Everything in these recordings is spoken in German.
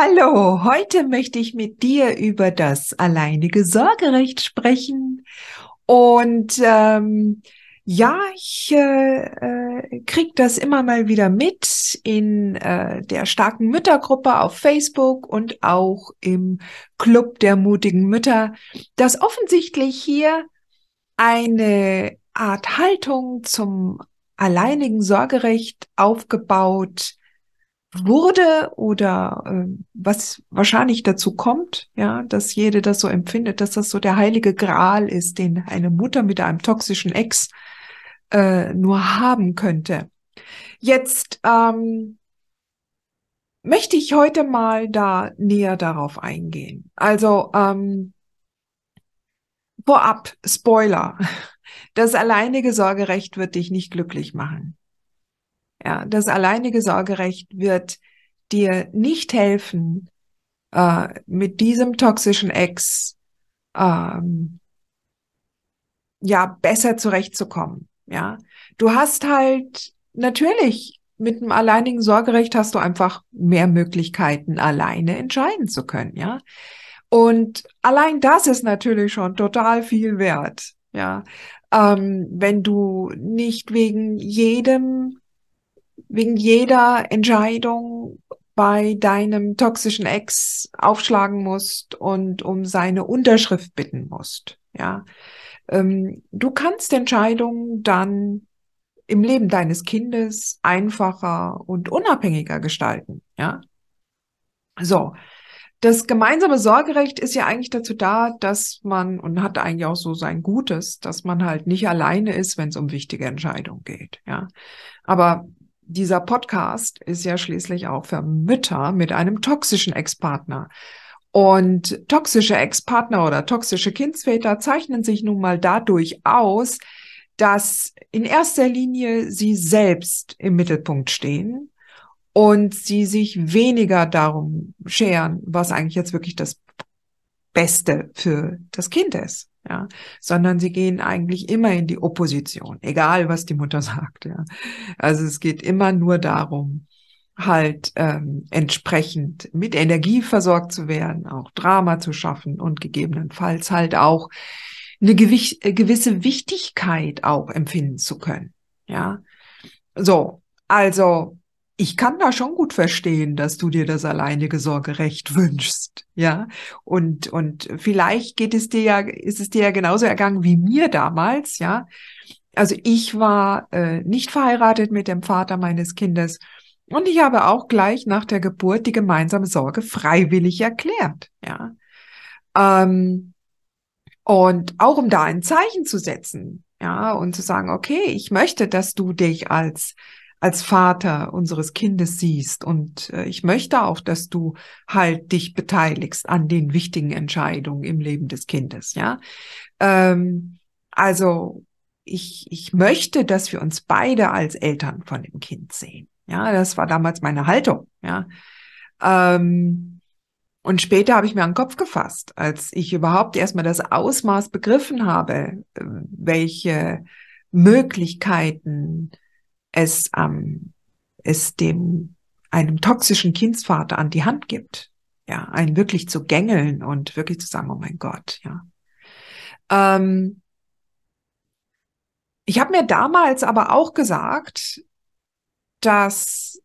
Hallo. Heute möchte ich mit dir über das alleinige Sorgerecht sprechen. Und ähm, ja, ich äh, äh, kriege das immer mal wieder mit in äh, der starken Müttergruppe auf Facebook und auch im Club der mutigen Mütter, dass offensichtlich hier eine Art Haltung zum alleinigen Sorgerecht aufgebaut wurde oder äh, was wahrscheinlich dazu kommt, ja, dass jede das so empfindet, dass das so der heilige Gral ist, den eine Mutter mit einem toxischen Ex äh, nur haben könnte. Jetzt ähm, möchte ich heute mal da näher darauf eingehen. Also ähm, vorab, Spoiler, das alleinige Sorgerecht wird dich nicht glücklich machen. Ja, das alleinige Sorgerecht wird dir nicht helfen, äh, mit diesem toxischen Ex ähm, ja besser zurechtzukommen. Ja, du hast halt natürlich mit einem alleinigen Sorgerecht hast du einfach mehr Möglichkeiten, alleine entscheiden zu können. Ja, und allein das ist natürlich schon total viel wert. Ja, ähm, wenn du nicht wegen jedem wegen jeder Entscheidung bei deinem toxischen Ex aufschlagen musst und um seine Unterschrift bitten musst. Ja, ähm, du kannst Entscheidungen dann im Leben deines Kindes einfacher und unabhängiger gestalten. Ja, so. Das gemeinsame Sorgerecht ist ja eigentlich dazu da, dass man, und hat eigentlich auch so sein Gutes, dass man halt nicht alleine ist, wenn es um wichtige Entscheidungen geht. Ja. Aber dieser Podcast ist ja schließlich auch für Mütter mit einem toxischen Ex-Partner. Und toxische Ex-Partner oder toxische Kindsväter zeichnen sich nun mal dadurch aus, dass in erster Linie sie selbst im Mittelpunkt stehen und sie sich weniger darum scheren, was eigentlich jetzt wirklich das Beste für das Kind ist ja, sondern sie gehen eigentlich immer in die Opposition, egal was die Mutter sagt, ja. Also es geht immer nur darum, halt ähm, entsprechend mit Energie versorgt zu werden, auch Drama zu schaffen und gegebenenfalls halt auch eine gewicht, äh, gewisse Wichtigkeit auch empfinden zu können, ja. So, also ich kann da schon gut verstehen, dass du dir das alleinige Sorgerecht wünschst, ja. Und, und vielleicht geht es dir ja, ist es dir ja genauso ergangen wie mir damals, ja. Also ich war äh, nicht verheiratet mit dem Vater meines Kindes und ich habe auch gleich nach der Geburt die gemeinsame Sorge freiwillig erklärt, ja. Ähm, und auch um da ein Zeichen zu setzen, ja, und zu sagen, okay, ich möchte, dass du dich als als Vater unseres Kindes siehst. Und äh, ich möchte auch, dass du halt dich beteiligst an den wichtigen Entscheidungen im Leben des Kindes, ja. Ähm, also ich, ich möchte, dass wir uns beide als Eltern von dem Kind sehen. Ja, das war damals meine Haltung, ja. Ähm, und später habe ich mir an den Kopf gefasst, als ich überhaupt erstmal das Ausmaß begriffen habe, äh, welche Möglichkeiten es, ähm, es dem einem toxischen Kindsvater an die Hand gibt, ja, einen wirklich zu gängeln und wirklich zu sagen, oh mein Gott, ja. Ähm, ich habe mir damals aber auch gesagt, dass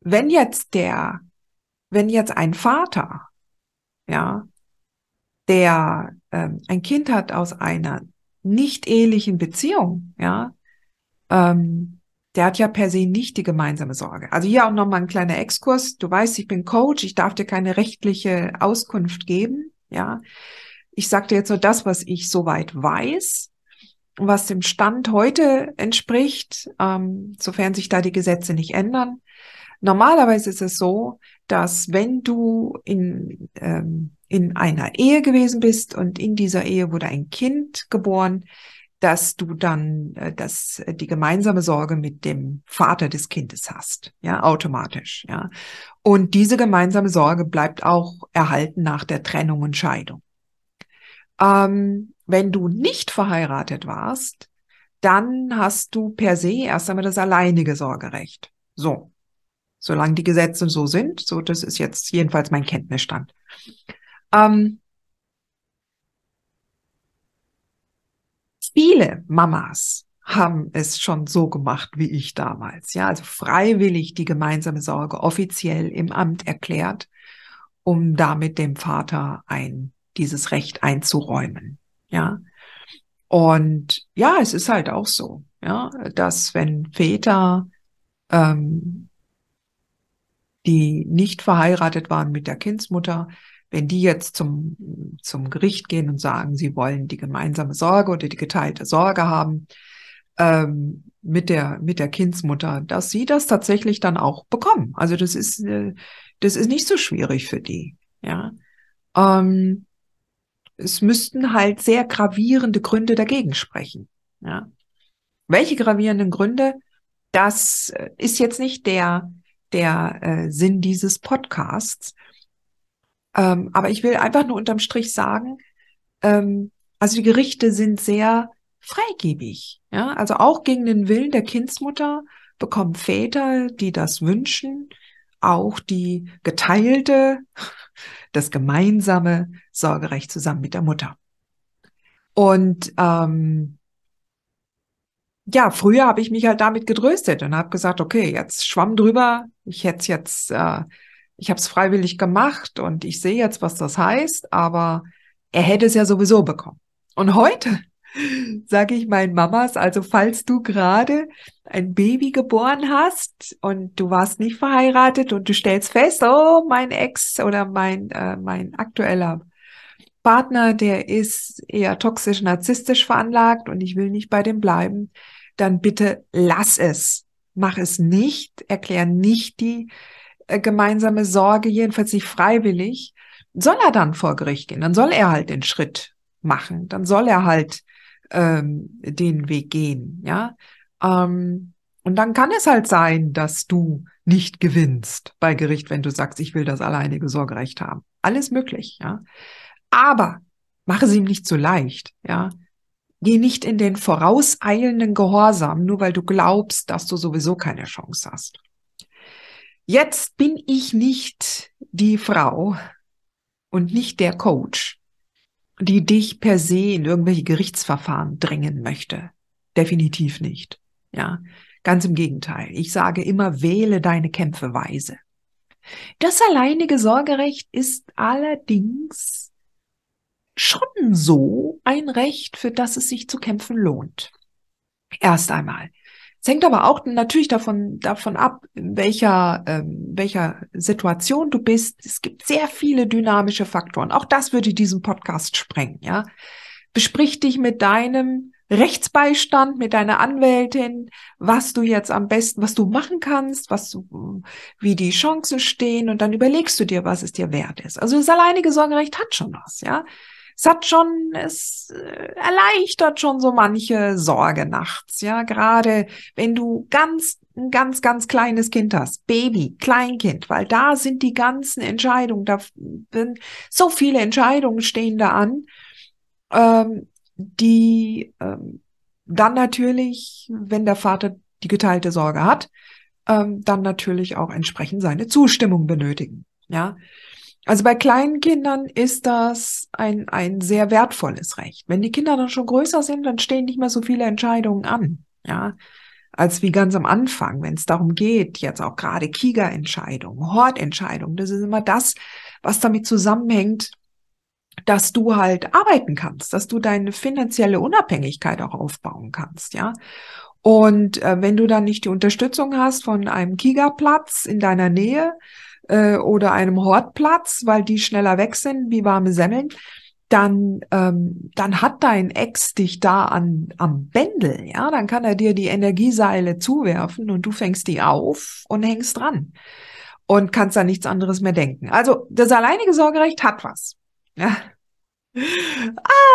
wenn jetzt der, wenn jetzt ein Vater, ja, der ähm, ein Kind hat aus einer nicht ehelichen Beziehung, ja, ähm, der hat ja per se nicht die gemeinsame Sorge. Also hier auch nochmal ein kleiner Exkurs. Du weißt, ich bin Coach, ich darf dir keine rechtliche Auskunft geben, ja. Ich sage dir jetzt nur das, was ich soweit weiß, was dem Stand heute entspricht, ähm, sofern sich da die Gesetze nicht ändern. Normalerweise ist es so, dass wenn du in, ähm, in einer Ehe gewesen bist und in dieser Ehe wurde ein Kind geboren, dass du dann äh, dass die gemeinsame Sorge mit dem Vater des Kindes hast, ja, automatisch, ja. Und diese gemeinsame Sorge bleibt auch erhalten nach der Trennung und Scheidung. Ähm, wenn du nicht verheiratet warst, dann hast du per se erst einmal das alleinige Sorgerecht. So. Solange die Gesetze so sind, so das ist jetzt jedenfalls mein Kenntnisstand. Ähm, viele Mamas haben es schon so gemacht wie ich damals. Ja, also freiwillig die gemeinsame Sorge offiziell im Amt erklärt, um damit dem Vater ein, dieses Recht einzuräumen. Ja. Und ja, es ist halt auch so, ja, dass wenn Väter, ähm, die nicht verheiratet waren mit der Kindsmutter, wenn die jetzt zum, zum Gericht gehen und sagen, sie wollen die gemeinsame Sorge oder die geteilte Sorge haben ähm, mit der mit der Kindsmutter, dass sie das tatsächlich dann auch bekommen. Also das ist äh, das ist nicht so schwierig für die. Ja, ähm, es müssten halt sehr gravierende Gründe dagegen sprechen. Ja, welche gravierenden Gründe? Das äh, ist jetzt nicht der der äh, Sinn dieses Podcasts. Ähm, aber ich will einfach nur unterm Strich sagen, ähm, also die Gerichte sind sehr freigebig. Ja, also auch gegen den Willen der Kindsmutter bekommen Väter, die das wünschen, auch die geteilte, das gemeinsame Sorgerecht zusammen mit der Mutter. Und ähm, ja, früher habe ich mich halt damit gedröstet und habe gesagt, okay, jetzt schwamm drüber. Ich hätte jetzt äh, ich habe es freiwillig gemacht und ich sehe jetzt, was das heißt, aber er hätte es ja sowieso bekommen. Und heute sage ich meinen Mamas, also falls du gerade ein Baby geboren hast und du warst nicht verheiratet und du stellst fest, oh, mein Ex oder mein, äh, mein aktueller Partner, der ist eher toxisch narzisstisch veranlagt und ich will nicht bei dem bleiben, dann bitte lass es. Mach es nicht, erklär nicht die gemeinsame Sorge, jedenfalls nicht freiwillig, soll er dann vor Gericht gehen. Dann soll er halt den Schritt machen. Dann soll er halt ähm, den Weg gehen. Ja. Ähm, und dann kann es halt sein, dass du nicht gewinnst bei Gericht, wenn du sagst, ich will das alleinige Sorgerecht haben. Alles möglich, ja. Aber mache es ihm nicht so leicht, ja. Geh nicht in den vorauseilenden Gehorsam, nur weil du glaubst, dass du sowieso keine Chance hast. Jetzt bin ich nicht die Frau und nicht der Coach, die dich per se in irgendwelche Gerichtsverfahren drängen möchte. Definitiv nicht. Ja, ganz im Gegenteil. Ich sage immer, wähle deine Kämpfe weise. Das alleinige Sorgerecht ist allerdings schon so ein Recht, für das es sich zu kämpfen lohnt. Erst einmal. Es hängt aber auch natürlich davon, davon ab, in welcher, ähm, welcher Situation du bist. Es gibt sehr viele dynamische Faktoren. Auch das würde diesen Podcast sprengen, ja. Besprich dich mit deinem Rechtsbeistand, mit deiner Anwältin, was du jetzt am besten, was du machen kannst, was du, wie die Chancen stehen und dann überlegst du dir, was es dir wert ist. Also das alleinige Sorgerecht hat schon was, ja es hat schon, es äh, erleichtert schon so manche Sorge nachts, ja, gerade wenn du ganz, ein ganz, ganz kleines Kind hast, Baby, Kleinkind, weil da sind die ganzen Entscheidungen, da sind so viele Entscheidungen stehen da an, ähm, die ähm, dann natürlich, wenn der Vater die geteilte Sorge hat, ähm, dann natürlich auch entsprechend seine Zustimmung benötigen, ja. Also bei kleinen Kindern ist das ein, ein sehr wertvolles Recht. Wenn die Kinder dann schon größer sind, dann stehen nicht mehr so viele Entscheidungen an, ja, als wie ganz am Anfang, wenn es darum geht, jetzt auch gerade Kiga-Entscheidungen, Hortentscheidungen, das ist immer das, was damit zusammenhängt, dass du halt arbeiten kannst, dass du deine finanzielle Unabhängigkeit auch aufbauen kannst, ja. Und äh, wenn du dann nicht die Unterstützung hast von einem Kigaplatz in deiner Nähe äh, oder einem Hortplatz, weil die schneller weg sind wie warme Semmeln, dann, ähm, dann hat dein Ex dich da an, am Bändel, ja, dann kann er dir die Energieseile zuwerfen und du fängst die auf und hängst dran und kannst an nichts anderes mehr denken. Also das alleinige Sorgerecht hat was. Ja.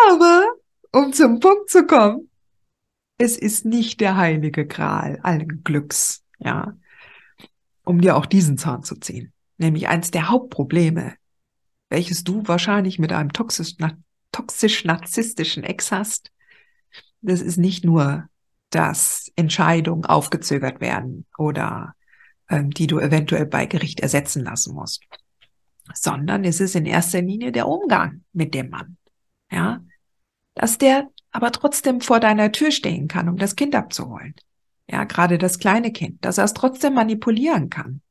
Aber um zum Punkt zu kommen, es ist nicht der heilige Gral allen Glücks, ja, um dir auch diesen Zahn zu ziehen. Nämlich eins der Hauptprobleme, welches du wahrscheinlich mit einem toxisch-narzisstischen Ex hast. Das ist nicht nur, dass Entscheidungen aufgezögert werden oder ähm, die du eventuell bei Gericht ersetzen lassen musst, sondern es ist in erster Linie der Umgang mit dem Mann. Ja, dass der aber trotzdem vor deiner Tür stehen kann, um das Kind abzuholen. Ja, gerade das kleine Kind, dass er es trotzdem manipulieren kann.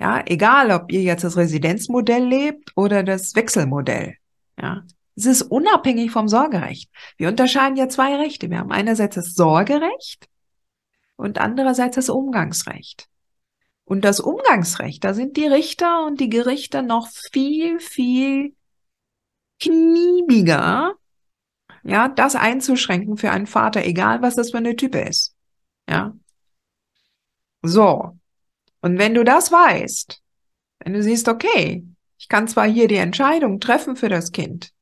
Ja, egal, ob ihr jetzt das Residenzmodell lebt oder das Wechselmodell. Ja, es ist unabhängig vom Sorgerecht. Wir unterscheiden ja zwei Rechte. Wir haben einerseits das Sorgerecht und andererseits das Umgangsrecht. Und das Umgangsrecht, da sind die Richter und die Gerichte noch viel, viel kniebiger, ja, das einzuschränken für einen Vater, egal was das für eine Type ist. Ja. So. Und wenn du das weißt, wenn du siehst, okay, ich kann zwar hier die Entscheidung treffen für das Kind,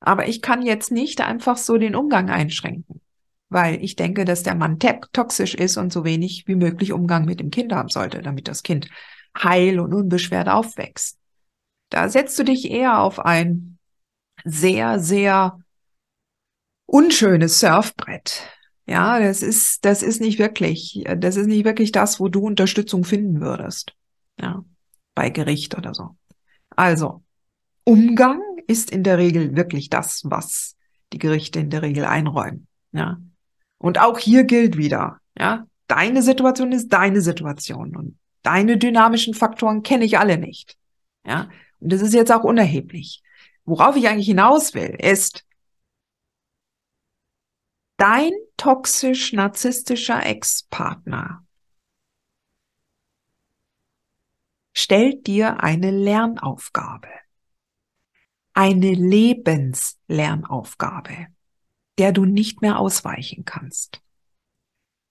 aber ich kann jetzt nicht einfach so den Umgang einschränken, weil ich denke, dass der Mann toxisch ist und so wenig wie möglich Umgang mit dem Kind haben sollte, damit das Kind heil und unbeschwert aufwächst. Da setzt du dich eher auf ein sehr, sehr unschönes Surfbrett. Ja, das ist, das ist nicht wirklich, das ist nicht wirklich das, wo du Unterstützung finden würdest. Ja, bei Gericht oder so. Also, Umgang ist in der Regel wirklich das, was die Gerichte in der Regel einräumen. Ja. Und auch hier gilt wieder, ja, deine Situation ist deine Situation und deine dynamischen Faktoren kenne ich alle nicht. Ja. Und das ist jetzt auch unerheblich. Worauf ich eigentlich hinaus will, ist, dein toxisch-narzisstischer Ex-Partner stellt dir eine Lernaufgabe, eine Lebenslernaufgabe, der du nicht mehr ausweichen kannst.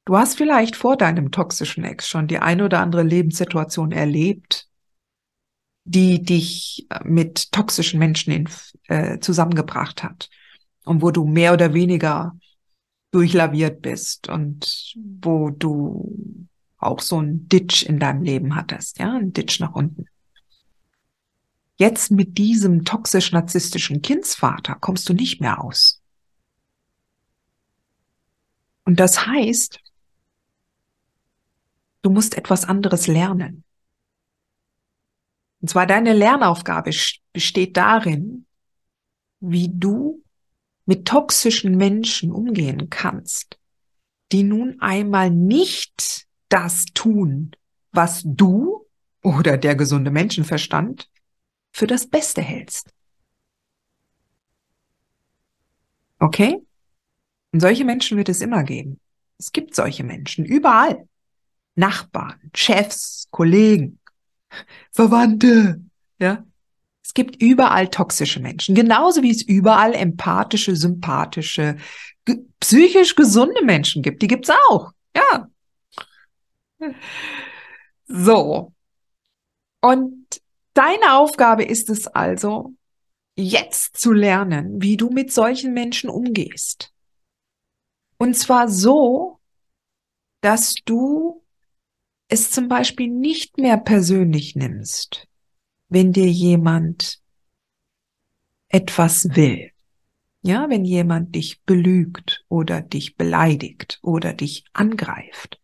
Du hast vielleicht vor deinem toxischen Ex schon die eine oder andere Lebenssituation erlebt, die dich mit toxischen Menschen in, äh, zusammengebracht hat und wo du mehr oder weniger durchlaviert bist und wo du auch so ein Ditch in deinem Leben hattest, ja, ein Ditch nach unten. Jetzt mit diesem toxisch-narzisstischen Kindsvater kommst du nicht mehr aus. Und das heißt, du musst etwas anderes lernen. Und zwar deine Lernaufgabe besteht darin, wie du mit toxischen Menschen umgehen kannst, die nun einmal nicht das tun, was du oder der gesunde Menschenverstand für das Beste hältst. Okay? Und solche Menschen wird es immer geben. Es gibt solche Menschen überall. Nachbarn, Chefs, Kollegen, Verwandte, ja. Es gibt überall toxische Menschen, genauso wie es überall empathische, sympathische, ge psychisch gesunde Menschen gibt. Die gibt's auch. Ja. So. Und deine Aufgabe ist es also, jetzt zu lernen, wie du mit solchen Menschen umgehst. Und zwar so, dass du es zum Beispiel nicht mehr persönlich nimmst, wenn dir jemand etwas will. Ja, wenn jemand dich belügt oder dich beleidigt oder dich angreift.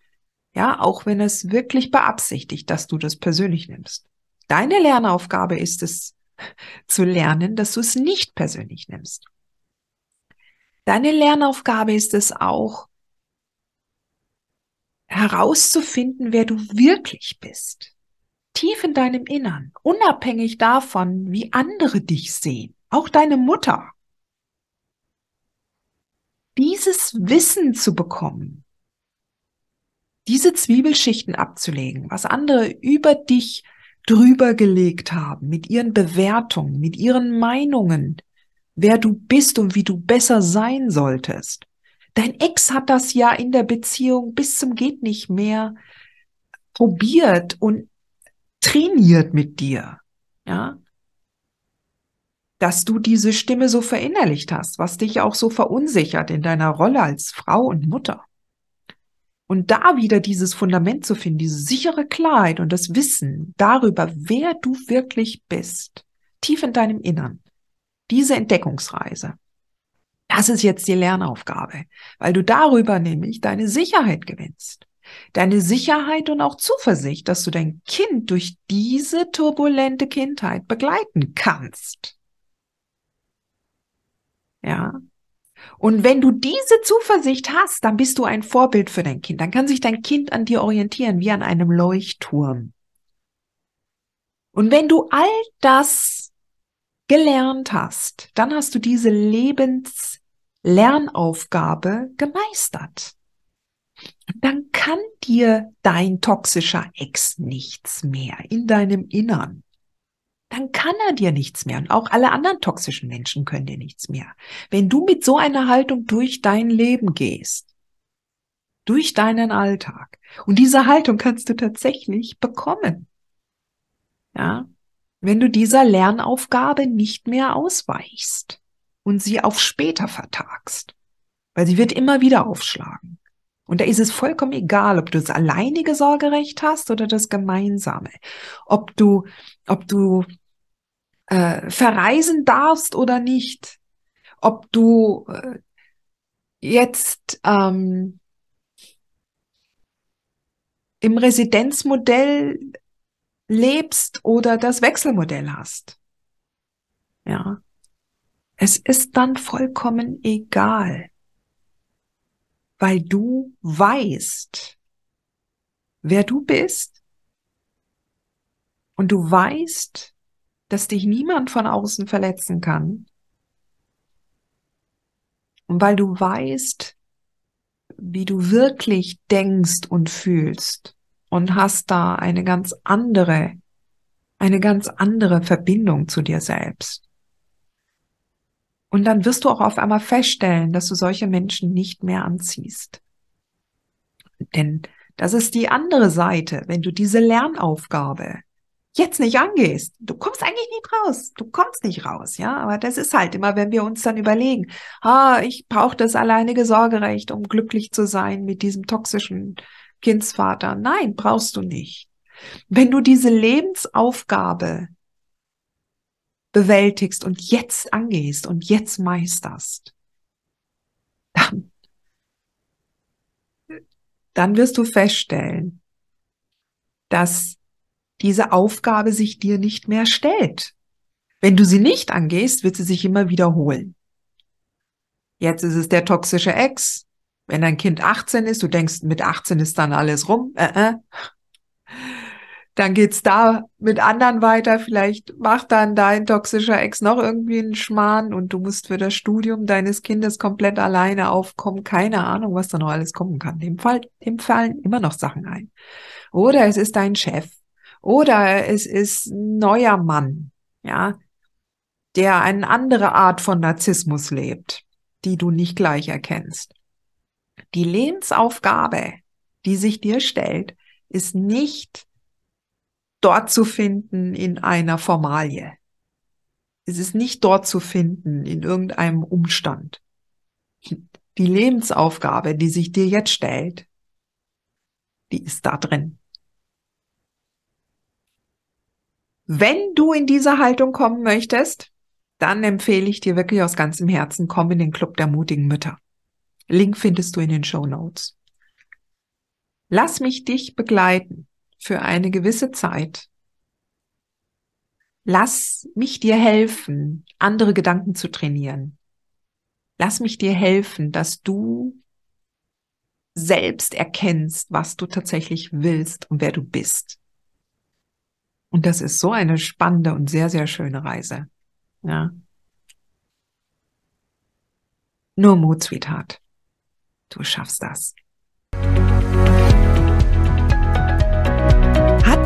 Ja, auch wenn es wirklich beabsichtigt, dass du das persönlich nimmst. Deine Lernaufgabe ist es, zu lernen, dass du es nicht persönlich nimmst. Deine Lernaufgabe ist es auch, herauszufinden, wer du wirklich bist tief in deinem Innern, unabhängig davon, wie andere dich sehen, auch deine Mutter, dieses Wissen zu bekommen, diese Zwiebelschichten abzulegen, was andere über dich drüber gelegt haben, mit ihren Bewertungen, mit ihren Meinungen, wer du bist und wie du besser sein solltest. Dein Ex hat das ja in der Beziehung bis zum geht nicht mehr probiert und trainiert mit dir. Ja? Dass du diese Stimme so verinnerlicht hast, was dich auch so verunsichert in deiner Rolle als Frau und Mutter. Und da wieder dieses Fundament zu finden, diese sichere Klarheit und das Wissen darüber, wer du wirklich bist, tief in deinem Innern, diese Entdeckungsreise, das ist jetzt die Lernaufgabe, weil du darüber nämlich deine Sicherheit gewinnst. Deine Sicherheit und auch Zuversicht, dass du dein Kind durch diese turbulente Kindheit begleiten kannst. Ja. Und wenn du diese Zuversicht hast, dann bist du ein Vorbild für dein Kind. Dann kann sich dein Kind an dir orientieren, wie an einem Leuchtturm. Und wenn du all das gelernt hast, dann hast du diese Lebenslernaufgabe gemeistert. Dann kann dir dein toxischer Ex nichts mehr in deinem Innern dann kann er dir nichts mehr. Und auch alle anderen toxischen Menschen können dir nichts mehr. Wenn du mit so einer Haltung durch dein Leben gehst, durch deinen Alltag, und diese Haltung kannst du tatsächlich bekommen. Ja, wenn du dieser Lernaufgabe nicht mehr ausweichst und sie auf später vertagst, weil sie wird immer wieder aufschlagen. Und da ist es vollkommen egal, ob du das alleinige Sorgerecht hast oder das gemeinsame. Ob du, ob du äh, verreisen darfst oder nicht. Ob du äh, jetzt ähm, im Residenzmodell lebst oder das Wechselmodell hast. Ja. Es ist dann vollkommen egal weil du weißt, wer du bist und du weißt, dass dich niemand von außen verletzen kann und weil du weißt, wie du wirklich denkst und fühlst und hast da eine ganz andere, eine ganz andere Verbindung zu dir selbst. Und dann wirst du auch auf einmal feststellen, dass du solche Menschen nicht mehr anziehst. Denn das ist die andere Seite, wenn du diese Lernaufgabe jetzt nicht angehst. Du kommst eigentlich nicht raus. Du kommst nicht raus, ja. Aber das ist halt immer, wenn wir uns dann überlegen, ah, ich brauche das alleinige Sorgerecht, um glücklich zu sein mit diesem toxischen Kindsvater. Nein, brauchst du nicht. Wenn du diese Lebensaufgabe bewältigst und jetzt angehst und jetzt meisterst, dann, dann wirst du feststellen, dass diese Aufgabe sich dir nicht mehr stellt. Wenn du sie nicht angehst, wird sie sich immer wiederholen. Jetzt ist es der toxische Ex. Wenn dein Kind 18 ist, du denkst, mit 18 ist dann alles rum. Äh, äh. Dann geht's da mit anderen weiter. Vielleicht macht dann dein toxischer Ex noch irgendwie einen Schmarrn und du musst für das Studium deines Kindes komplett alleine aufkommen. Keine Ahnung, was da noch alles kommen kann. Dem, Fall, dem fallen immer noch Sachen ein. Oder es ist dein Chef. Oder es ist ein neuer Mann, ja, der eine andere Art von Narzissmus lebt, die du nicht gleich erkennst. Die Lebensaufgabe, die sich dir stellt, ist nicht dort zu finden in einer Formalie. Es ist nicht dort zu finden in irgendeinem Umstand. Die Lebensaufgabe, die sich dir jetzt stellt, die ist da drin. Wenn du in diese Haltung kommen möchtest, dann empfehle ich dir wirklich aus ganzem Herzen, komm in den Club der mutigen Mütter. Link findest du in den Show Notes. Lass mich dich begleiten für eine gewisse Zeit. Lass mich dir helfen, andere Gedanken zu trainieren. Lass mich dir helfen, dass du selbst erkennst, was du tatsächlich willst und wer du bist. Und das ist so eine spannende und sehr, sehr schöne Reise. Ja. Nur Mut, Sweetheart. Du schaffst das.